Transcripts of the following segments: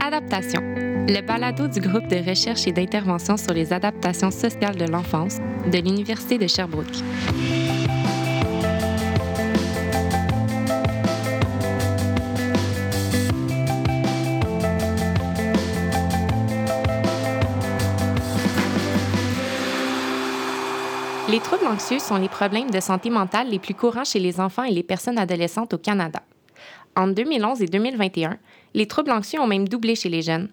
Adaptation, le balado du groupe de recherche et d'intervention sur les adaptations sociales de l'enfance de l'Université de Sherbrooke. Troubles anxieux sont les problèmes de santé mentale les plus courants chez les enfants et les personnes adolescentes au Canada. Entre 2011 et 2021, les troubles anxieux ont même doublé chez les jeunes.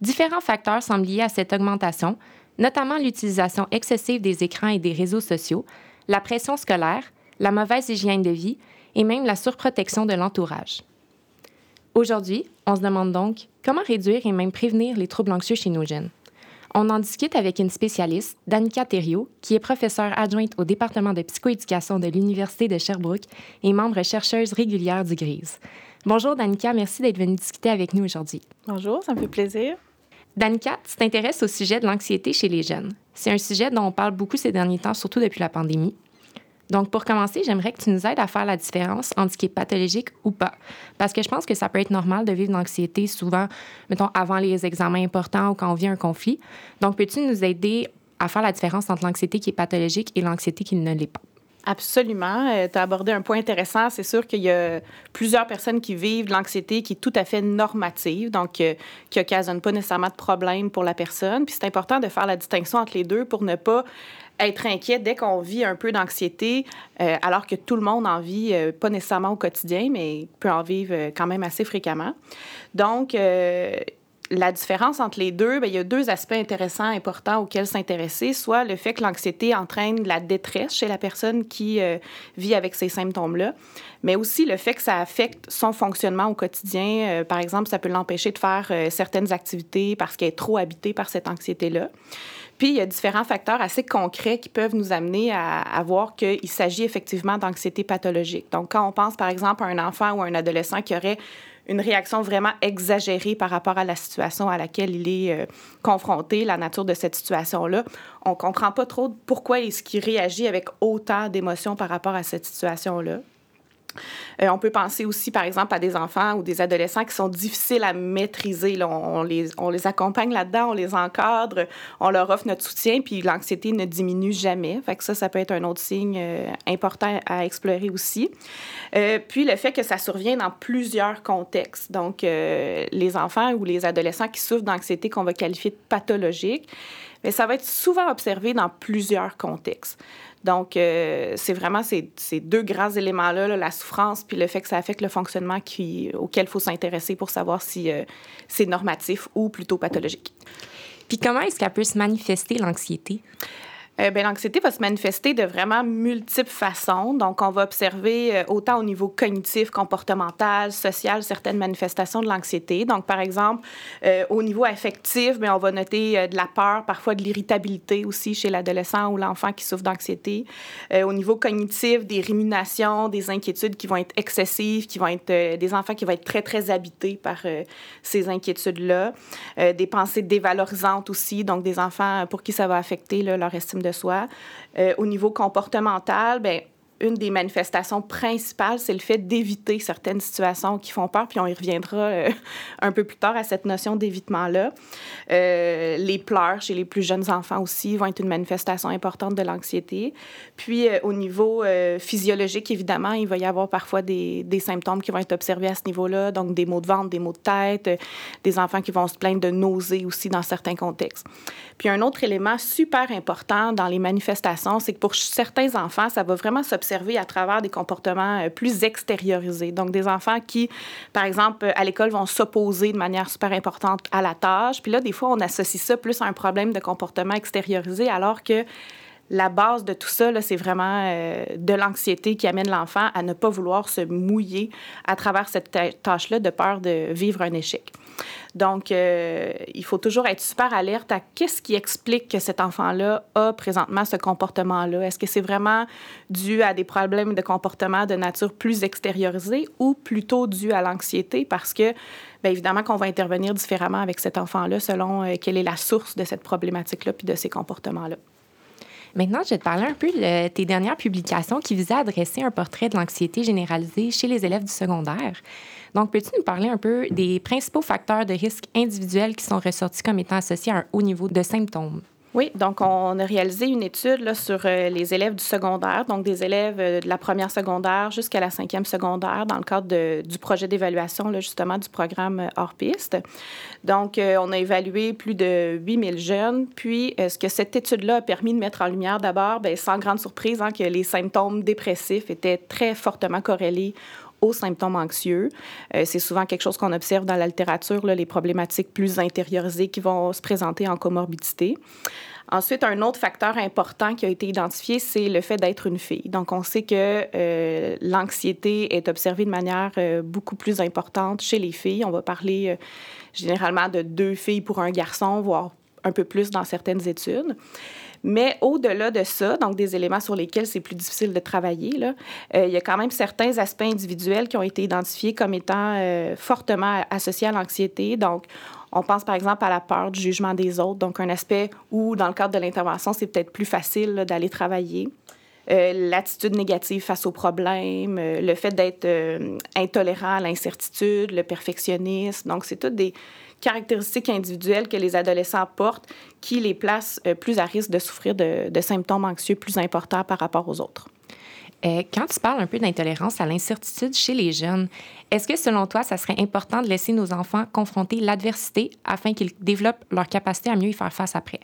Différents facteurs semblent liés à cette augmentation, notamment l'utilisation excessive des écrans et des réseaux sociaux, la pression scolaire, la mauvaise hygiène de vie et même la surprotection de l'entourage. Aujourd'hui, on se demande donc comment réduire et même prévenir les troubles anxieux chez nos jeunes. On en discute avec une spécialiste, Danica Thériault, qui est professeure adjointe au département de psychoéducation de l'Université de Sherbrooke et membre chercheuse régulière du GRISE. Bonjour Danica, merci d'être venue discuter avec nous aujourd'hui. Bonjour, ça me fait plaisir. Danica, tu t'intéresses au sujet de l'anxiété chez les jeunes. C'est un sujet dont on parle beaucoup ces derniers temps, surtout depuis la pandémie. Donc, pour commencer, j'aimerais que tu nous aides à faire la différence entre ce qui est pathologique ou pas. Parce que je pense que ça peut être normal de vivre l'anxiété souvent, mettons, avant les examens importants ou quand on vit un conflit. Donc, peux-tu nous aider à faire la différence entre l'anxiété qui est pathologique et l'anxiété qui ne l'est pas? Absolument. Euh, tu as abordé un point intéressant. C'est sûr qu'il y a plusieurs personnes qui vivent de l'anxiété qui est tout à fait normative, donc euh, qui occasionne pas nécessairement de problème pour la personne. Puis c'est important de faire la distinction entre les deux pour ne pas être inquiet dès qu'on vit un peu d'anxiété, euh, alors que tout le monde en vit, euh, pas nécessairement au quotidien, mais peut en vivre euh, quand même assez fréquemment. Donc, la différence entre les deux, bien, il y a deux aspects intéressants, importants auxquels s'intéresser. Soit le fait que l'anxiété entraîne la détresse chez la personne qui vit avec ces symptômes-là, mais aussi le fait que ça affecte son fonctionnement au quotidien. par exemple, ça peut l'empêcher de faire certaines activités parce qu'elle est trop habitée par cette anxiété-là. Puis, il y a différents facteurs assez concrets qui peuvent nous amener à, voir qu'il s'agit effectivement d'anxiété pathologique. Donc, quand on pense, par exemple, à un enfant ou à un adolescent qui aurait une réaction vraiment exagérée par rapport à la situation à laquelle il est euh, confronté, la nature de cette situation-là, on comprend pas trop pourquoi est-ce qu'il réagit avec autant d'émotions par rapport à cette situation-là. Euh, on peut penser aussi, par exemple, à des enfants ou des adolescents qui sont difficiles à maîtriser. On, les, accompagne là-dedans, on les encadre, on leur offre notre soutien, puis l'anxiété ne diminue jamais. Fait ça, ça peut être un autre signe euh, important à explorer aussi. Euh, puis le fait que ça survient dans plusieurs contextes. Donc, les enfants ou les adolescents qui souffrent d'anxiété qu'on va qualifier de pathologique, mais ça va être souvent observé dans plusieurs contextes. Donc, euh, c'est vraiment ces, deux grands éléments-là, la souffrance puis le fait que ça affecte le fonctionnement auquel il faut s'intéresser pour savoir si euh, c'est normatif ou plutôt pathologique. Puis comment est-ce qu'elle peut se manifester, l'anxiété? Euh, ben, l'anxiété va se manifester de vraiment multiples façons. Donc, on va observer euh, autant au niveau cognitif, comportemental, social, certaines manifestations de l'anxiété. Donc, par exemple, euh, au niveau affectif, bien, on va noter de la peur, parfois de l'irritabilité aussi chez l'adolescent ou l'enfant qui souffre d'anxiété. au niveau cognitif, des ruminations, des inquiétudes qui vont être excessives, qui vont être des enfants qui vont être très, très habités par ces inquiétudes-là. des pensées dévalorisantes aussi, donc des enfants pour qui ça va affecter leur estime de Euh, au niveau comportemental, ben une des manifestations principales, c'est le fait d'éviter certaines situations qui font peur, puis on y reviendra euh, un peu plus tard à cette notion d'évitement-là. Euh, les pleurs chez les plus jeunes enfants aussi vont être une manifestation importante de l'anxiété. Puis euh, au niveau physiologique, évidemment, il va y avoir parfois des, des, symptômes qui vont être observés à ce niveau-là, donc des maux de ventre, des maux de tête, des enfants qui vont se plaindre de nausées aussi dans certains contextes. Puis un autre élément super important dans les manifestations, c'est que pour certains enfants, ça va vraiment s'observer à travers des comportements euh, plus extériorisés. Donc, des enfants qui, par exemple, à l'école, vont s'opposer de manière super importante à la tâche. Puis là, des fois, on associe ça plus à un problème de comportement extériorisé, alors que la base de tout ça, c'est vraiment euh, de l'anxiété qui amène l'enfant à ne pas vouloir se mouiller à travers cette tâche-là de peur de vivre un échec. Donc, euh, il faut toujours être super alerte à qu'est-ce qui explique que cet enfant-là a présentement ce comportement-là. Est-ce que c'est vraiment dû à des problèmes de comportement de nature plus extériorisée ou plutôt dû à l'anxiété? Parce que, bien évidemment, qu'on va intervenir différemment avec cet enfant-là selon euh, quelle est la source de cette problématique-là puis de ces comportements-là. Maintenant, je vais te parler un peu de tes dernières publications qui visaient à dresser un portrait de l'anxiété généralisée chez les élèves du secondaire. Donc, peux-tu nous parler un peu des principaux facteurs de risque individuels qui sont ressortis comme étant associés à un haut niveau de symptômes? Oui, donc on a réalisé une étude là, sur euh, les élèves du secondaire, donc des élèves euh, de la première secondaire jusqu'à la cinquième secondaire dans le cadre du projet d'évaluation justement du programme euh, hors piste. Donc, on a évalué plus de 8000 jeunes. Puis, ce que cette étude-là a permis de mettre en lumière, d'abord, bien, sans grande surprise, hein, que les symptômes dépressifs étaient très fortement corrélés aux symptômes anxieux. c'est souvent quelque chose qu'on observe dans la littérature, les problématiques plus intériorisées qui vont se présenter en comorbidité. Ensuite, un autre facteur important qui a été identifié, c'est le fait d'être une fille. Donc, on sait que euh, l'anxiété est observée de manière euh, beaucoup plus importante chez les filles. On va parler euh, généralement de deux filles pour un garçon, voire un peu plus dans certaines études. Mais au-delà de ça, donc des éléments sur lesquels c'est plus difficile de travailler, là, il y a quand même certains aspects individuels qui ont été identifiés comme étant fortement associés à l'anxiété. Donc, on pense par exemple à la peur du jugement des autres, donc un aspect où, dans le cadre de l'intervention, c'est peut-être plus facile d'aller travailler. Euh, l'attitude négative face aux problèmes, euh, le fait d'être euh, intolérant à l'incertitude, le perfectionnisme. Donc, c'est toutes des caractéristiques individuelles que les adolescents portent qui les placent plus à risque de souffrir de, de symptômes anxieux plus importants par rapport aux autres. Euh, quand tu parles un peu d'intolérance à l'incertitude chez les jeunes, est-ce que selon toi, ça serait important de laisser nos enfants confronter l'adversité afin qu'ils développent leur capacité à mieux y faire face après?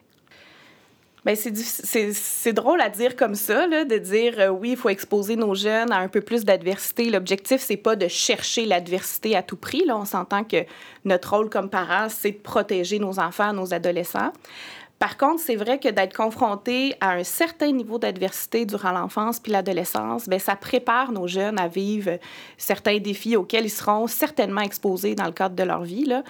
Bien, c'est drôle à dire comme ça, là, de dire euh, oui, il faut exposer nos jeunes à un peu plus d'adversité. L'objectif, c'est pas de chercher l'adversité à tout prix. Là. On s'entend que notre rôle comme parents, c'est de protéger nos enfants, nos adolescents. Par contre, c'est vrai que d'être confronté à un certain niveau d'adversité durant l'enfance puis l'adolescence, bien, ça prépare nos jeunes à vivre certains défis auxquels ils seront certainement exposés dans le cadre de leur vie. Là.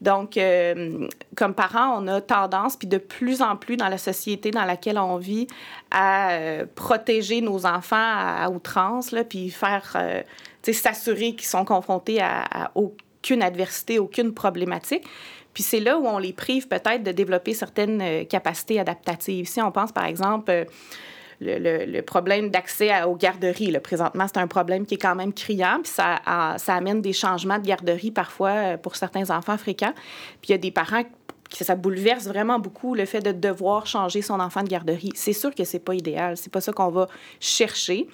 Donc, euh, comme parents, on a tendance, puis de plus en plus dans la société dans laquelle on vit, à euh, protéger nos enfants à, outrance, puis faire, euh, s'assurer qu'ils sont confrontés à aucune adversité, aucune problématique. Puis c'est là où on les prive peut-être de développer certaines euh, capacités adaptatives. Si on pense par exemple euh, le, problème d'accès aux garderies. Là. Présentement, c'est un problème qui est quand même criant, puis ça, ça amène des changements de garderie parfois euh, pour certains enfants fréquents. Puis il y a des parents qui ça bouleverse vraiment beaucoup le fait de devoir changer son enfant de garderie. C'est sûr que c'est pas idéal, c'est pas ça qu'on va chercher.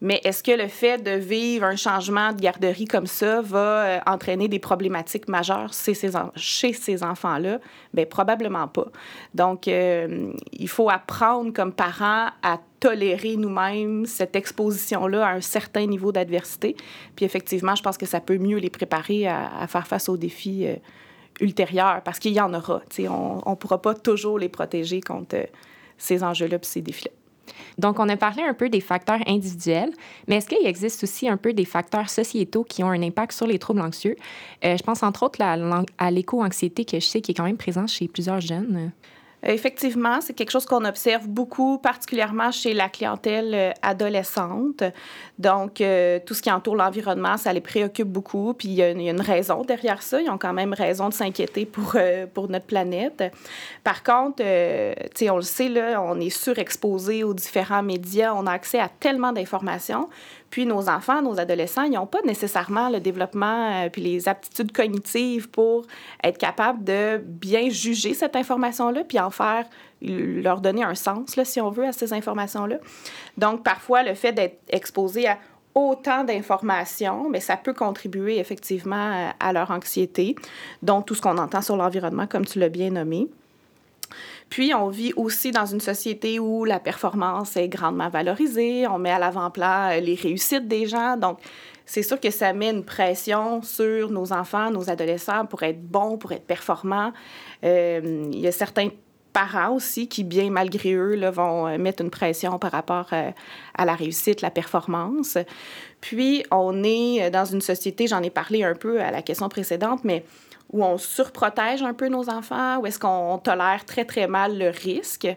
Mais est-ce que le fait de vivre un changement de garderie comme ça va euh, entraîner des problématiques majeures chez ces, enfants-là? Bien, probablement pas. Donc, euh, il faut apprendre comme parents à tolérer nous-mêmes cette exposition-là à un certain niveau d'adversité. Puis effectivement, je pense que ça peut mieux les préparer à, faire face aux défis euh, ultérieurs, parce qu'il y en aura. on ne pourra pas toujours les protéger contre ces enjeux-là et ces défis-là. Donc, on a parlé un peu des facteurs individuels, mais est-ce qu'il existe aussi un peu des facteurs sociétaux qui ont un impact sur les troubles anxieux? Euh, je pense entre autres à l'éco-anxiété que je sais qui est quand même présente chez plusieurs jeunes. Effectivement, c'est quelque chose qu'on observe beaucoup, particulièrement chez la clientèle euh, adolescente. Donc, euh, tout ce qui entoure l'environnement, ça les préoccupe beaucoup. Puis, il y, a une, raison derrière ça. Ils ont quand même raison de s'inquiéter pour, euh, pour notre planète. Par contre, tu sais, on le sait, là, on est surexposé aux différents médias. On a accès à tellement d'informations. Puis nos enfants, nos adolescents, ils n'ont pas nécessairement le développement euh, puis les aptitudes cognitives pour être capables de bien juger cette information-là puis faire, leur donner un sens, là, si on veut, à ces informations-là. Donc, parfois, le fait d'être exposé à autant d'informations, mais ça peut contribuer effectivement à leur anxiété, dont tout ce qu'on entend sur l'environnement, comme tu l'as bien nommé. Puis, on vit aussi dans une société où la performance est grandement valorisée, on met à l'avant-plan euh, les réussites des gens. Donc, c'est sûr que ça met une pression sur nos enfants, nos adolescents pour être bons, pour être performants. Euh, il y a certains parents aussi qui, bien malgré eux, là, vont euh, mettre une pression par rapport à la réussite, la performance. Puis, on est dans une société, j'en ai parlé un peu à la question précédente, mais où on surprotège un peu nos enfants, où est-ce qu'on tolère très, très mal le risque.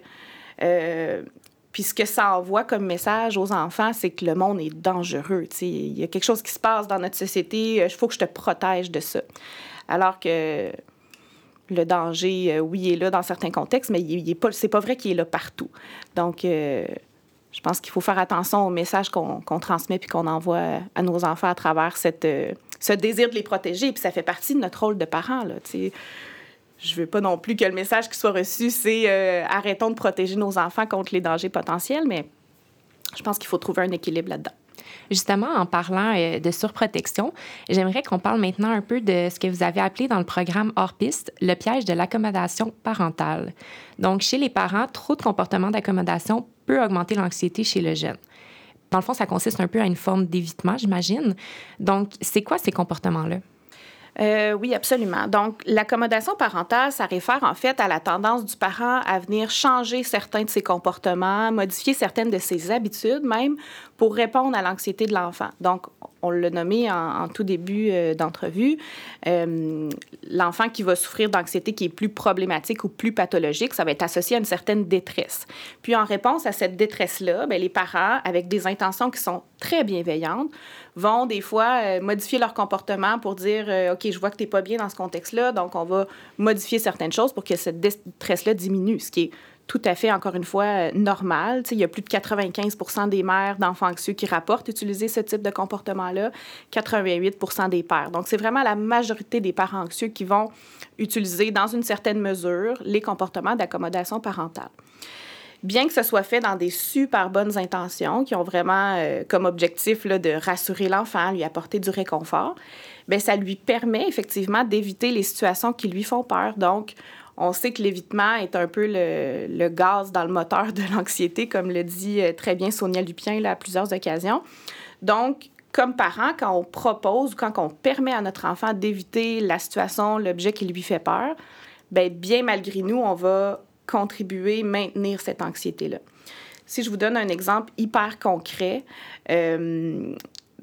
Euh, puis ce que ça envoie comme message aux enfants, c'est que le monde est dangereux. Il y a quelque chose qui se passe dans notre société, il faut que je te protège de ça. Alors que le danger, oui, il est là dans certains contextes, mais il, n'est pas, c'est pas vrai qu'il est là partout. Donc, je pense qu'il faut faire attention aux messages qu'on, transmet puis qu'on envoie à nos enfants à travers cette, ce désir de les protéger. Puis ça fait partie de notre rôle de parent, là, tu je veux pas non plus que le message qui soit reçu, c'est arrêtons de protéger nos enfants contre les dangers potentiels, mais je pense qu'il faut trouver un équilibre là-dedans. Justement, en parlant euh, de surprotection, j'aimerais qu'on parle maintenant un peu de ce que vous avez appelé dans le programme hors piste le piège de l'accommodation parentale. Donc, chez les parents, trop de comportements d'accommodation peut augmenter l'anxiété chez le jeune. Dans le fond, ça consiste un peu à une forme d'évitement, j'imagine. Donc, c'est quoi ces comportements-là? Euh, oui, absolument. Donc, l'accommodation parentale, ça réfère en fait à la tendance du parent à venir changer certains de ses comportements, modifier certaines de ses habitudes même pour répondre à l'anxiété de l'enfant. Donc, on l'a nommé en, tout début euh, d'entrevue, euh, l'enfant qui va souffrir d'anxiété qui est plus problématique ou plus pathologique, ça va être associé à une certaine détresse. Puis en réponse à cette détresse-là, bien, les parents, avec des intentions qui sont très bienveillantes, vont des fois euh, modifier leur comportement pour dire OK, je vois que tu n'es pas bien dans ce contexte-là, donc on va modifier certaines choses pour que cette détresse-là diminue, ce qui tout à fait, encore une fois, euh, normal. il y a plus de 95 des mères d'enfants anxieux qui rapportent utiliser ce type de comportement-là, 88 des pères. Donc, c'est vraiment la majorité des parents anxieux qui vont utiliser, dans une certaine mesure, les comportements d'accommodation parentale. Bien que ce soit fait dans des super bonnes intentions, qui ont vraiment euh, comme objectif là, de rassurer l'enfant, lui apporter du réconfort, bien, ça lui permet effectivement d'éviter les situations qui lui font peur. Donc, on sait que l'évitement est un peu le, gaz dans le moteur de l'anxiété, comme le dit euh, très bien Sonia Lupien à plusieurs occasions. Donc, comme parent, quand on propose, quand on permet à notre enfant d'éviter la situation, l'objet qui lui fait peur, bien, bien malgré nous, on va contribuer, maintenir cette anxiété-là. Si je vous donne un exemple hyper concret, euh,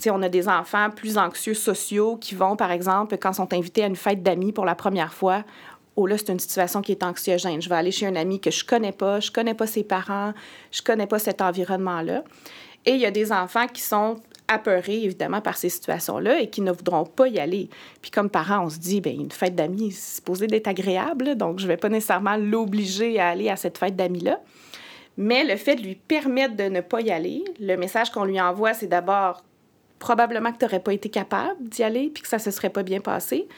on a des enfants plus anxieux sociaux qui vont, par exemple, quand sont invités à une fête d'amis pour la première fois, oh là, c'est une situation qui est anxiogène. Je vais aller chez un ami que je connais pas, je connais pas ses parents, je connais pas cet environnement-là. Et il y a des enfants qui sont apeurés, évidemment, par ces situations-là et qui ne voudront pas y aller. Puis comme parents, on se dit, bien, une fête d'amis, c'est supposé d'être agréable, donc je ne vais pas nécessairement l'obliger à aller à cette fête d'amis-là. Mais le fait de lui permettre de ne pas y aller, le message qu'on lui envoie, c'est d'abord probablement que tu n'aurais pas été capable d'y aller puis que ça se serait pas bien passé.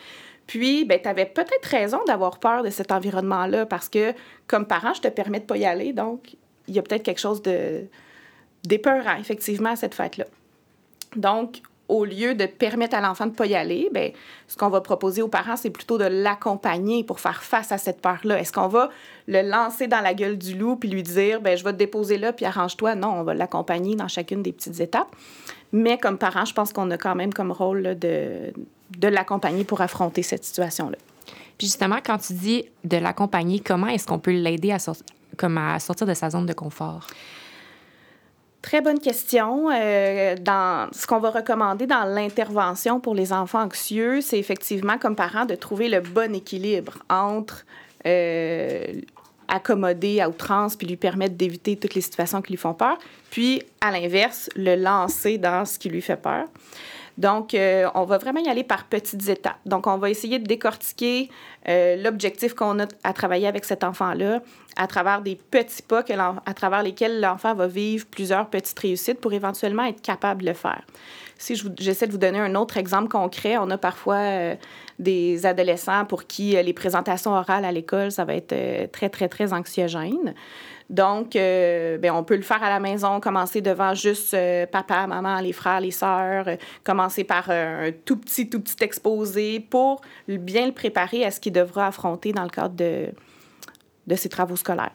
Puis, ben, tu avais peut-être raison d'avoir peur de cet environnement-là parce que, comme parent, je te permets de pas y aller. Donc, il y a peut-être quelque chose de d'épeurant, effectivement, à cette fête-là. Donc, au lieu de permettre à l'enfant de ne pas y aller, ben, ce qu'on va proposer aux parents, c'est plutôt de l'accompagner pour faire face à cette peur-là. Est-ce qu'on va le lancer dans la gueule du loup puis lui dire, ben, je vais te déposer là puis arrange-toi? Non, on va l'accompagner dans chacune des petites étapes. Mais comme parent, je pense qu'on a quand même comme rôle de, de l'accompagner pour affronter cette situation-là. Puis justement, quand tu dis de l'accompagner, comment est-ce qu'on peut l'aider à, comme à sortir de sa zone de confort? Très bonne question. Euh, dans ce qu'on va recommander dans l'intervention pour les enfants anxieux, c'est effectivement, comme parent, de trouver le bon équilibre entre euh, accommoder à outrance puis lui permettre d'éviter toutes les situations qui lui font peur, puis à l'inverse, le lancer dans ce qui lui fait peur. Donc, euh, on va vraiment y aller par petites étapes. Donc, on va essayer de décortiquer euh, l'objectif qu'on a à travailler avec cet enfant-là à travers des petits pas à travers lesquels l'enfant va vivre plusieurs petites réussites pour éventuellement être capable de le faire. Si j'essaie de vous donner un autre exemple concret, on a parfois euh, des adolescents pour qui les présentations orales à l'école, ça va être très, très, très anxiogène. Donc, euh, ben, on peut le faire à la maison, commencer devant juste euh, papa, maman, les frères, les sœurs, euh, commencer par un tout petit, tout petit exposé pour bien le préparer à ce qu'il devra affronter dans le cadre de, de ses travaux scolaires.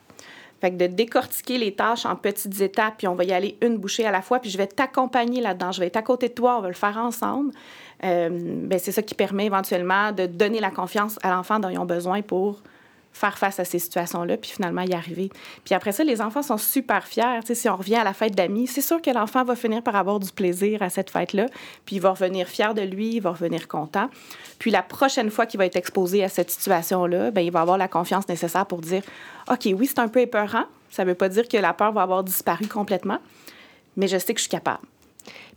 De décortiquer les tâches en petites étapes, puis on va y aller une bouchée à la fois, puis je vais t'accompagner là-dedans. Je vais être à côté de toi, on va le faire ensemble. ben, c'est ça qui permet éventuellement de donner la confiance à l'enfant dont ils ont besoin pour faire face à ces situations-là, puis finalement y arriver. Puis après ça, les enfants sont super fiers. Tu sais, si on revient à la fête d'amis, c'est sûr que l'enfant va finir par avoir du plaisir à cette fête-là, puis il va revenir fier de lui, il va revenir content. Puis la prochaine fois qu'il va être exposé à cette situation-là, ben il va avoir la confiance nécessaire pour dire OK, oui, c'est un peu épeurant. Ça ne veut pas dire que la peur va avoir disparu complètement, mais je sais que je suis capable.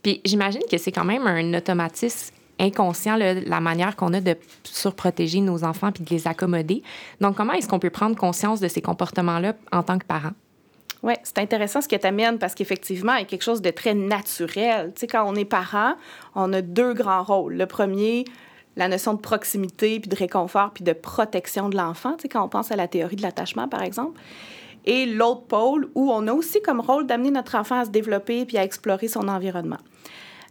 Puis j'imagine que c'est quand même un automatisme inconscient la manière qu'on a de surprotéger nos enfants puis de les accommoder. Donc, comment est-ce qu'on peut prendre conscience de ces comportements-là en tant que parent? Oui, c'est intéressant ce que tu amènes parce qu'effectivement, il y a quelque chose de très naturel. Tu sais, quand on est parent, on a deux grands rôles. Le premier, la notion de proximité, puis de réconfort, puis de protection de l'enfant, tu sais, quand on pense à la théorie de l'attachement, par exemple. Et l'autre pôle, où on a aussi comme rôle d'amener notre enfant à se développer puis à explorer son environnement.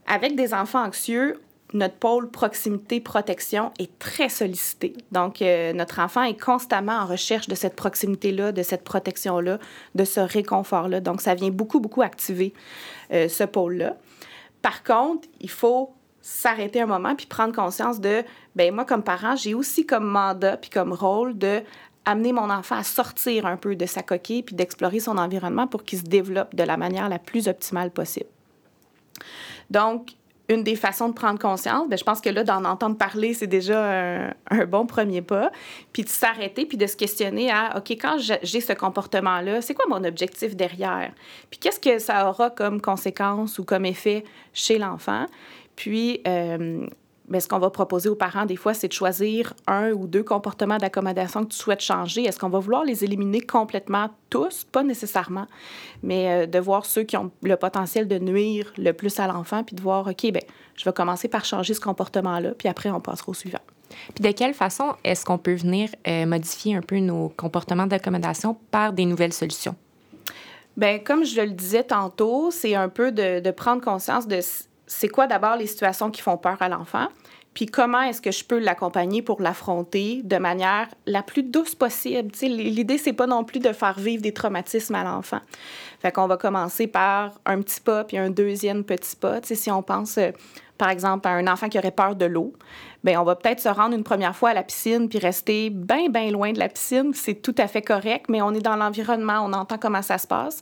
Avec des enfants anxieux, notre pôle proximité-protection est très sollicité. Donc, euh, notre enfant est constamment en recherche de cette proximité-là, de cette protection-là, de ce réconfort-là. Donc, ça vient beaucoup, beaucoup activer euh, ce pôle-là. Par contre, il faut s'arrêter un moment puis prendre conscience de, ben moi, comme parent, j'ai aussi comme mandat puis comme rôle de amener mon enfant à sortir un peu de sa coquille puis d'explorer son environnement pour qu'il se développe de la manière la plus optimale possible. Donc, une des façons de prendre conscience, bien, je pense que là, d'en entendre parler, c'est déjà un, bon premier pas. Puis de s'arrêter, puis de se questionner à, OK, quand j'ai ce comportement-là, c'est quoi mon objectif derrière? Puis qu'est-ce que ça aura comme conséquence ou comme effet chez l'enfant? Puis, euh, mais ce qu'on va proposer aux parents, des fois, c'est de choisir un ou deux comportements d'accommodation que tu souhaites changer. Est-ce qu'on va vouloir les éliminer complètement tous? Pas nécessairement, mais euh, de voir ceux qui ont le potentiel de nuire le plus à l'enfant, puis de voir, OK, ben je vais commencer par changer ce comportement-là, puis après, on passera au suivant. Puis de quelle façon est-ce qu'on peut venir euh, modifier un peu nos comportements d'accommodation par des nouvelles solutions? Bien, comme je le disais tantôt, c'est un peu de, de prendre conscience de c'est quoi d'abord les situations qui font peur à l'enfant, puis comment est-ce que je peux l'accompagner pour l'affronter de manière la plus douce possible? L'idée, c'est pas non plus de faire vivre des traumatismes à l'enfant. Fait qu'on va commencer par un petit pas, puis un deuxième petit pas. si on pense, euh, par exemple, à un enfant qui aurait peur de l'eau, bien, on va peut-être se rendre une première fois à la piscine puis rester bien, bien loin de la piscine. C'est tout à fait correct, mais on est dans l'environnement, on entend comment ça se passe.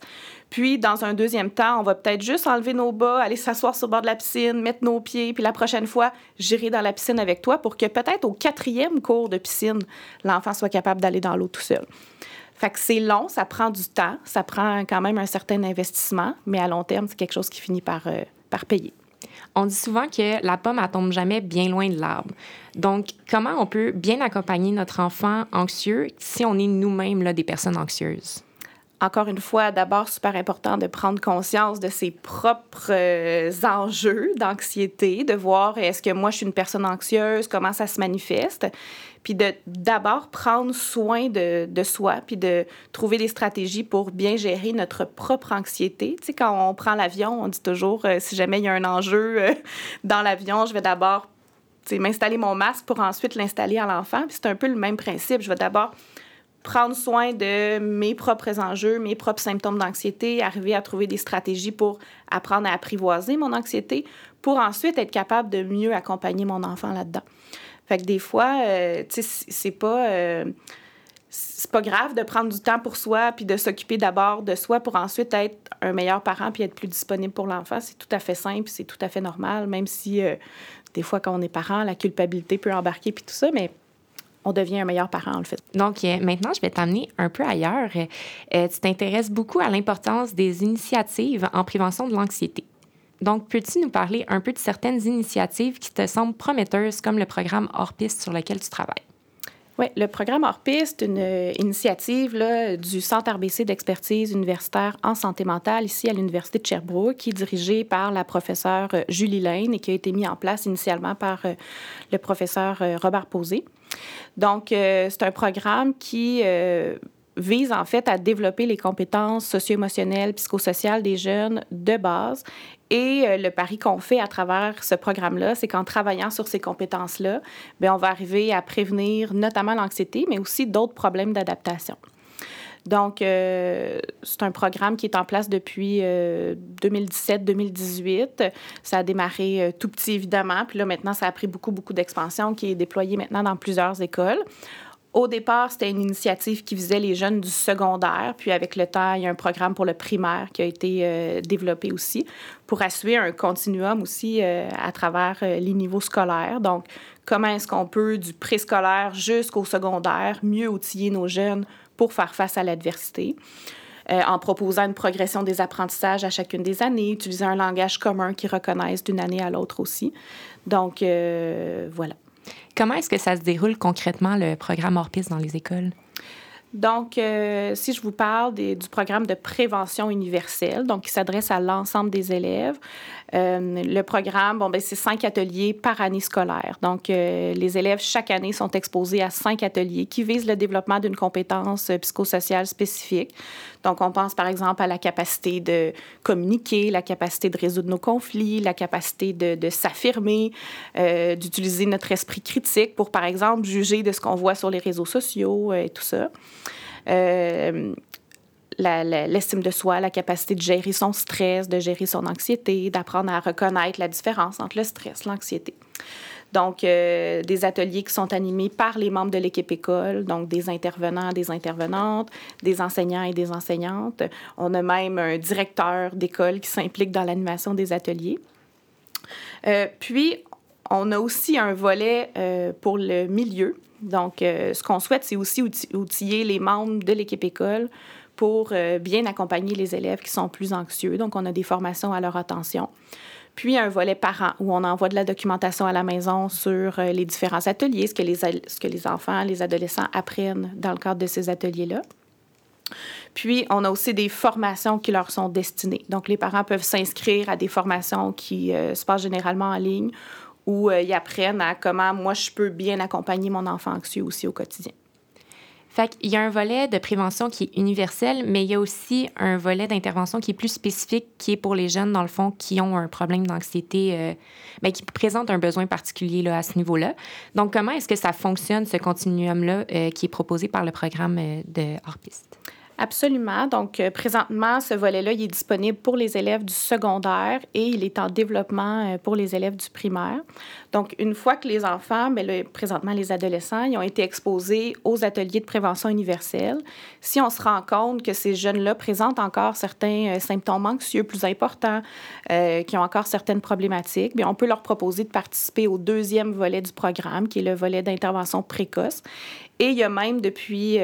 Puis, dans un deuxième temps, on va peut-être juste enlever nos bas, aller s'asseoir sur le bord de la piscine, mettre nos pieds, puis la prochaine fois, j'irai dans la piscine avec toi pour que peut-être au quatrième cours de piscine, l'enfant soit capable d'aller dans l'eau tout seul. Fait que c'est long, ça prend du temps, ça prend quand même un certain investissement, mais à long terme, c'est quelque chose qui finit par, euh, par payer. On dit souvent que la pomme, ne tombe jamais bien loin de l'arbre. Donc, comment on peut bien accompagner notre enfant anxieux si on est nous-mêmes des personnes anxieuses? encore une fois, d'abord, super important de prendre conscience de ses propres euh, enjeux d'anxiété, de voir est-ce que moi, je suis une personne anxieuse, comment ça se manifeste, puis de d'abord prendre soin de, de, soi, puis de trouver des stratégies pour bien gérer notre propre anxiété. Tu sais, quand on prend l'avion, on dit toujours, euh, si jamais il y a un enjeu euh, dans l'avion, je vais d'abord m'installer mon masque pour ensuite l'installer à l'enfant. Puis c'est un peu le même principe. Je vais d'abord prendre soin de mes propres enjeux, mes propres symptômes d'anxiété, arriver à trouver des stratégies pour apprendre à apprivoiser mon anxiété, pour ensuite être capable de mieux accompagner mon enfant là-dedans. Fait que des fois, euh, tu sais, c'est pas... Euh, c'est pas grave de prendre du temps pour soi puis de s'occuper d'abord de soi pour ensuite être un meilleur parent puis être plus disponible pour l'enfant. C'est tout à fait simple, c'est tout à fait normal, même si euh, des fois, quand on est parent, la culpabilité peut embarquer puis tout ça, mais on devient un meilleur parent, en fait. Donc, maintenant, je vais t'amener un peu ailleurs. Tu t'intéresses beaucoup à l'importance des initiatives en prévention de l'anxiété. Donc, peux-tu nous parler un peu de certaines initiatives qui te semblent prometteuses, comme le programme Hors Piste sur lequel tu travailles? Oui, le programme Hors Piste, une euh, initiative là, du Centre RBC d'expertise universitaire en santé mentale ici à l'Université de Sherbrooke, qui est dirigé par la professeure Julie Lane et qui a été mis en place initialement par le professeur Robert Posé. Donc, euh, c'est un programme qui euh, vise en fait à développer les compétences socio-émotionnelles, psychosociales des jeunes de base. Et euh, le pari qu'on fait à travers ce programme-là, c'est qu'en travaillant sur ces compétences-là, ben, on va arriver à prévenir notamment l'anxiété, mais aussi d'autres problèmes d'adaptation. Donc, euh, c'est un programme qui est en place depuis 2017-2018. Euh, ça a démarré tout petit, évidemment. Puis là, maintenant, ça a pris beaucoup, beaucoup d'expansion qui est déployé maintenant dans plusieurs écoles. Au départ, c'était une initiative qui visait les jeunes du secondaire, puis avec le temps, il y a un programme pour le primaire qui a été développé aussi pour assurer un continuum aussi à travers les niveaux scolaires. Donc, comment est-ce qu'on peut, du préscolaire jusqu'au secondaire, mieux outiller nos jeunes pour faire face à l'adversité? en proposant une progression des apprentissages à chacune des années, utiliser un langage commun qui reconnaisse d'une année à l'autre aussi. Donc, voilà. Comment est-ce que ça se déroule concrètement, le programme hors dans les écoles? Donc, euh, si je vous parle du programme de prévention universelle, donc qui s'adresse à l'ensemble des élèves, euh, le programme, bon, ben, c'est cinq ateliers par année scolaire. Donc, euh, les élèves, chaque année, sont exposés à cinq ateliers qui visent le développement d'une compétence psychosociale spécifique. Donc, on pense par exemple à la capacité de communiquer, la capacité de résoudre nos conflits, la capacité de, de s'affirmer, d'utiliser notre esprit critique pour, par exemple, juger de ce qu'on voit sur les réseaux sociaux et tout ça. Euh, l'estime de soi, la capacité de gérer son stress, de gérer son anxiété, d'apprendre à reconnaître la différence entre le stress, l'anxiété. Donc, euh, des ateliers qui sont animés par les membres de l'équipe école, donc des intervenants, des intervenantes, des enseignants et des enseignantes. On a même un directeur d'école qui s'implique dans l'animation des ateliers. Euh, puis, on a aussi un volet pour le milieu, donc, euh, ce qu'on souhaite, c'est aussi outiller les membres de l'équipe école pour euh, bien accompagner les élèves qui sont plus anxieux. Donc, on a des formations à leur attention. Puis, un volet parent où on envoie de la documentation à la maison sur euh, les différents ateliers, ce que les, ce que les enfants, les adolescents apprennent dans le cadre de ces ateliers-là. Puis, on a aussi des formations qui leur sont destinées. Donc, les parents peuvent s'inscrire à des formations qui se passent généralement en ligne où euh, ils apprennent à comment moi je peux bien accompagner mon enfant anxieux aussi au quotidien. Fait qu'il y a un volet de prévention qui est universel, mais il y a aussi un volet d'intervention qui est plus spécifique, qui est pour les jeunes, dans le fond, qui ont un problème d'anxiété, euh, ben, qui présentent un besoin particulier là, à ce niveau-là. Donc, comment est-ce que ça fonctionne, ce continuum-là, euh, qui est proposé par le programme de hors-piste? Absolument. Donc, euh, présentement, ce volet-là, est disponible pour les élèves du secondaire et il est en développement euh, pour les élèves du primaire. Donc, une fois que les enfants, mais ben, présentement les adolescents, ils ont été exposés aux ateliers de prévention universelle, si on se rend compte que ces jeunes-là présentent encore certains euh, symptômes anxieux plus importants, qui ont encore certaines problématiques, bien, on peut leur proposer de participer au deuxième volet du programme, qui est le volet d'intervention précoce. Et il y a même depuis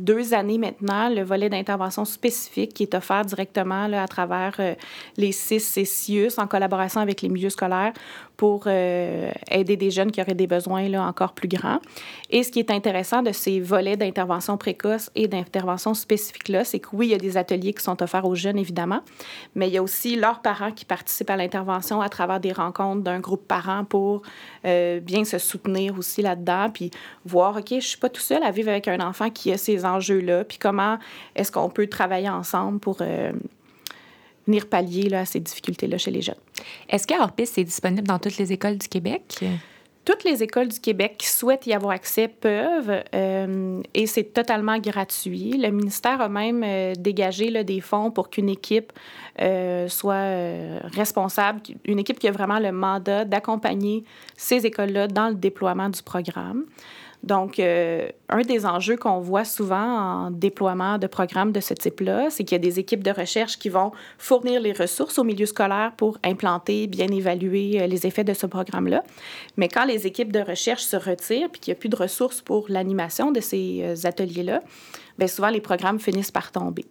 deux années maintenant le volet d'intervention spécifique qui est offert directement à travers euh, les CIS CIUS en collaboration avec les milieux scolaires pour euh, aider des jeunes qui auraient des besoins là, encore plus grands. Et ce qui est intéressant de ces volets d'intervention précoce et d'intervention spécifique-là, c'est que oui, il y a des ateliers qui sont offerts aux jeunes, évidemment, mais il y a aussi leurs parents qui participent à l'intervention à travers des rencontres d'un groupe parent pour euh, bien se soutenir aussi là-dedans, puis voir, OK, je suis pas tout seul à vivre avec un enfant qui a ces enjeux-là, puis comment est-ce qu'on peut travailler ensemble pour... Euh, venir pallier là, à ces difficultés-là chez les jeunes. Est-ce que Piste est disponible dans toutes les écoles du Québec? Toutes les écoles du Québec qui souhaitent y avoir accès peuvent euh, et c'est totalement gratuit. Le ministère a même euh, dégagé là, des fonds pour qu'une équipe euh, soit responsable, une équipe qui a vraiment le mandat d'accompagner ces écoles-là dans le déploiement du programme. Donc, euh, un des enjeux qu'on voit souvent en déploiement de programmes de ce type-là, c'est qu'il y a des équipes de recherche qui vont fournir les ressources au milieu scolaire pour implanter, bien évaluer euh, les effets de ce programme-là. Mais quand les équipes de recherche se retirent puis qu'il n'y a plus de ressources pour l'animation de ces euh, ateliers-là, bien souvent les programmes finissent par tomber.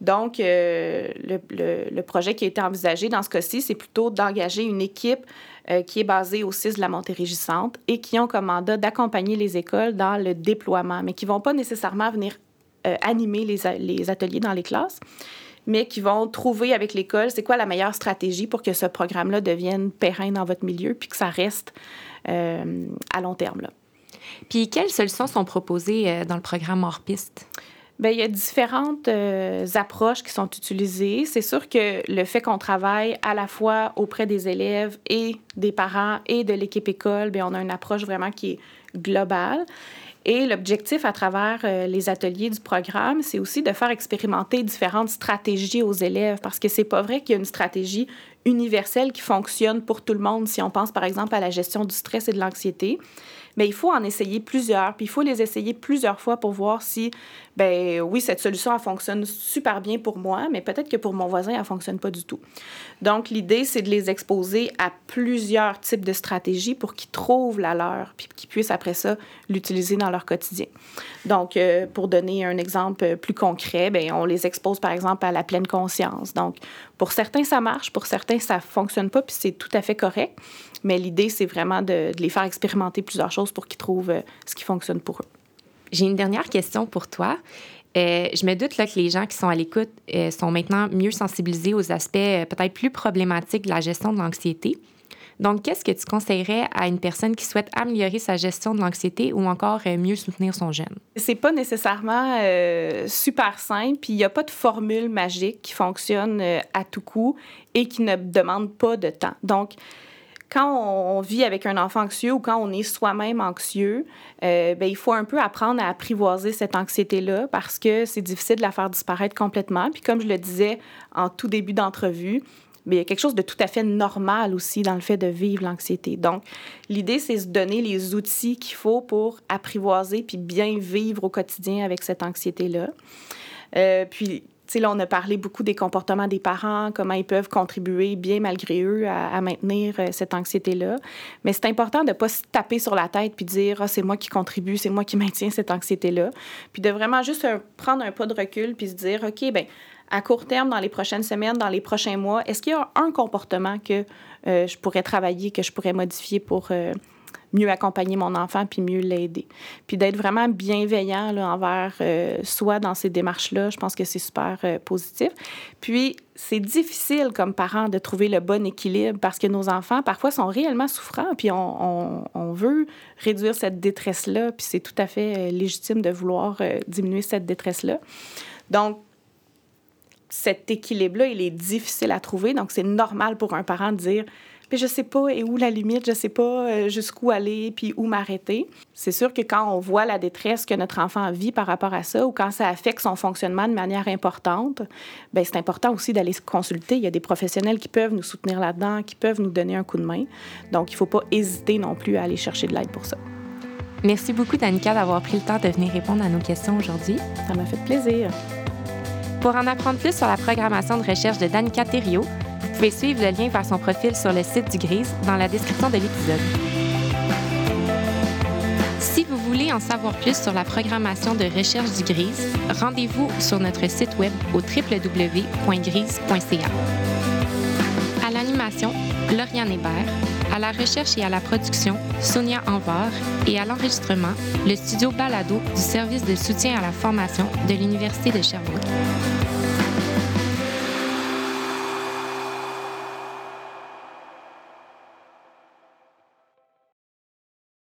Donc, le, le, projet qui a été envisagé dans ce cas-ci, c'est plutôt d'engager une équipe euh, qui est basé au CIS de la Montée-Régissante et qui ont comme mandat d'accompagner les écoles dans le déploiement, mais qui ne vont pas nécessairement venir euh, animer les, les, ateliers dans les classes, mais qui vont trouver avec l'école c'est quoi la meilleure stratégie pour que ce programme-là devienne pérenne dans votre milieu puis que ça reste euh, à long terme. Là. Puis quelles solutions sont proposées dans le programme hors piste? Bien, il y a différentes euh, approches qui sont utilisées. C'est sûr que le fait qu'on travaille à la fois auprès des élèves et des parents et de l'équipe école, bien, on a une approche vraiment qui est globale. Et l'objectif à travers euh, les ateliers du programme, c'est aussi de faire expérimenter différentes stratégies aux élèves parce que c'est pas vrai qu'il y a une stratégie universel qui fonctionne pour tout le monde si on pense par exemple à la gestion du stress et de l'anxiété mais il faut en essayer plusieurs, puis il faut les essayer plusieurs fois pour voir si, ben oui, cette solution, elle fonctionne super bien pour moi, mais peut-être que pour mon voisin, elle fonctionne pas du tout. Donc, l'idée, c'est de les exposer à plusieurs types de stratégies pour qu'ils trouvent la leur, puis qu'ils puissent après ça l'utiliser dans leur quotidien. Donc, euh, pour donner un exemple plus concret, ben on les expose par exemple à la pleine conscience. Donc, pour certains, ça marche, pour certains, ça fonctionne pas, puis c'est tout à fait correct. Mais l'idée, c'est vraiment de, les faire expérimenter plusieurs choses pour qu'ils trouvent euh, ce qui fonctionne pour eux. J'ai une dernière question pour toi. Euh, je me doute là, que les gens qui sont à l'écoute euh, sont maintenant mieux sensibilisés aux aspects peut-être plus problématiques de la gestion de l'anxiété. Donc, qu'est-ce que tu conseillerais à une personne qui souhaite améliorer sa gestion de l'anxiété ou encore mieux soutenir son jeune? C'est pas nécessairement super simple, puis il n'y a pas de formule magique qui fonctionne à tout coup et qui ne demande pas de temps. Donc, quand on, vit avec un enfant anxieux ou quand on est soi-même anxieux, euh, ben, il faut un peu apprendre à apprivoiser cette anxiété-là parce que c'est difficile de la faire disparaître complètement. Puis comme je le disais en tout début d'entrevue, mais il y a quelque chose de tout à fait normal aussi dans le fait de vivre l'anxiété. Donc, l'idée, c'est de se donner les outils qu'il faut pour apprivoiser puis bien vivre au quotidien avec cette anxiété-là. Euh, puis, sais, là, on a parlé beaucoup des comportements des parents, comment ils peuvent contribuer, bien malgré eux, à, maintenir euh, cette anxiété-là. Mais c'est important de ne pas se taper sur la tête puis dire ah, c'est moi qui contribue, c'est moi qui maintiens cette anxiété-là. Puis de vraiment juste euh, prendre un pas de recul puis se dire OK, ben à court terme, dans les prochaines semaines, dans les prochains mois, est-ce qu'il y a un comportement que euh, je pourrais travailler, que je pourrais modifier pour mieux accompagner mon enfant puis mieux l'aider? Puis d'être vraiment bienveillant envers euh, soi dans ces démarches-là, je pense que c'est super euh, positif. Puis c'est difficile comme parent de trouver le bon équilibre parce que nos enfants parfois sont réellement souffrants puis on, on, veut réduire cette détresse-là puis c'est tout à fait euh, légitime de vouloir diminuer cette détresse-là. Donc cet équilibre-là, il est difficile à trouver. Donc, c'est normal pour un parent de dire puis je sais pas et où la limite, je sais pas euh, jusqu'où aller puis où m'arrêter. C'est sûr que quand on voit la détresse que notre enfant vit par rapport à ça ou quand ça affecte son fonctionnement de manière importante, ben c'est important aussi d'aller se consulter. Il y a des professionnels qui peuvent nous soutenir là-dedans, qui peuvent nous donner un coup de main. Donc il faut pas hésiter non plus à aller chercher de l'aide pour ça. Merci beaucoup Danica d'avoir pris le temps de venir répondre à nos questions aujourd'hui. Ça m'a fait plaisir. Pour en apprendre plus sur la programmation de recherche de Danica Thériault, vous pouvez suivre le lien vers son profil sur le site du Grise dans la description de l'épisode. Si vous voulez en savoir plus sur la programmation de recherche du Grise, rendez-vous sur notre site web au www.grise.ca. À l'animation, Lauriane Hébert. À la recherche et à la production, Sonia Anvar. Et à l'enregistrement, le studio Balado du service de soutien à la formation de l'Université de Sherbrooke.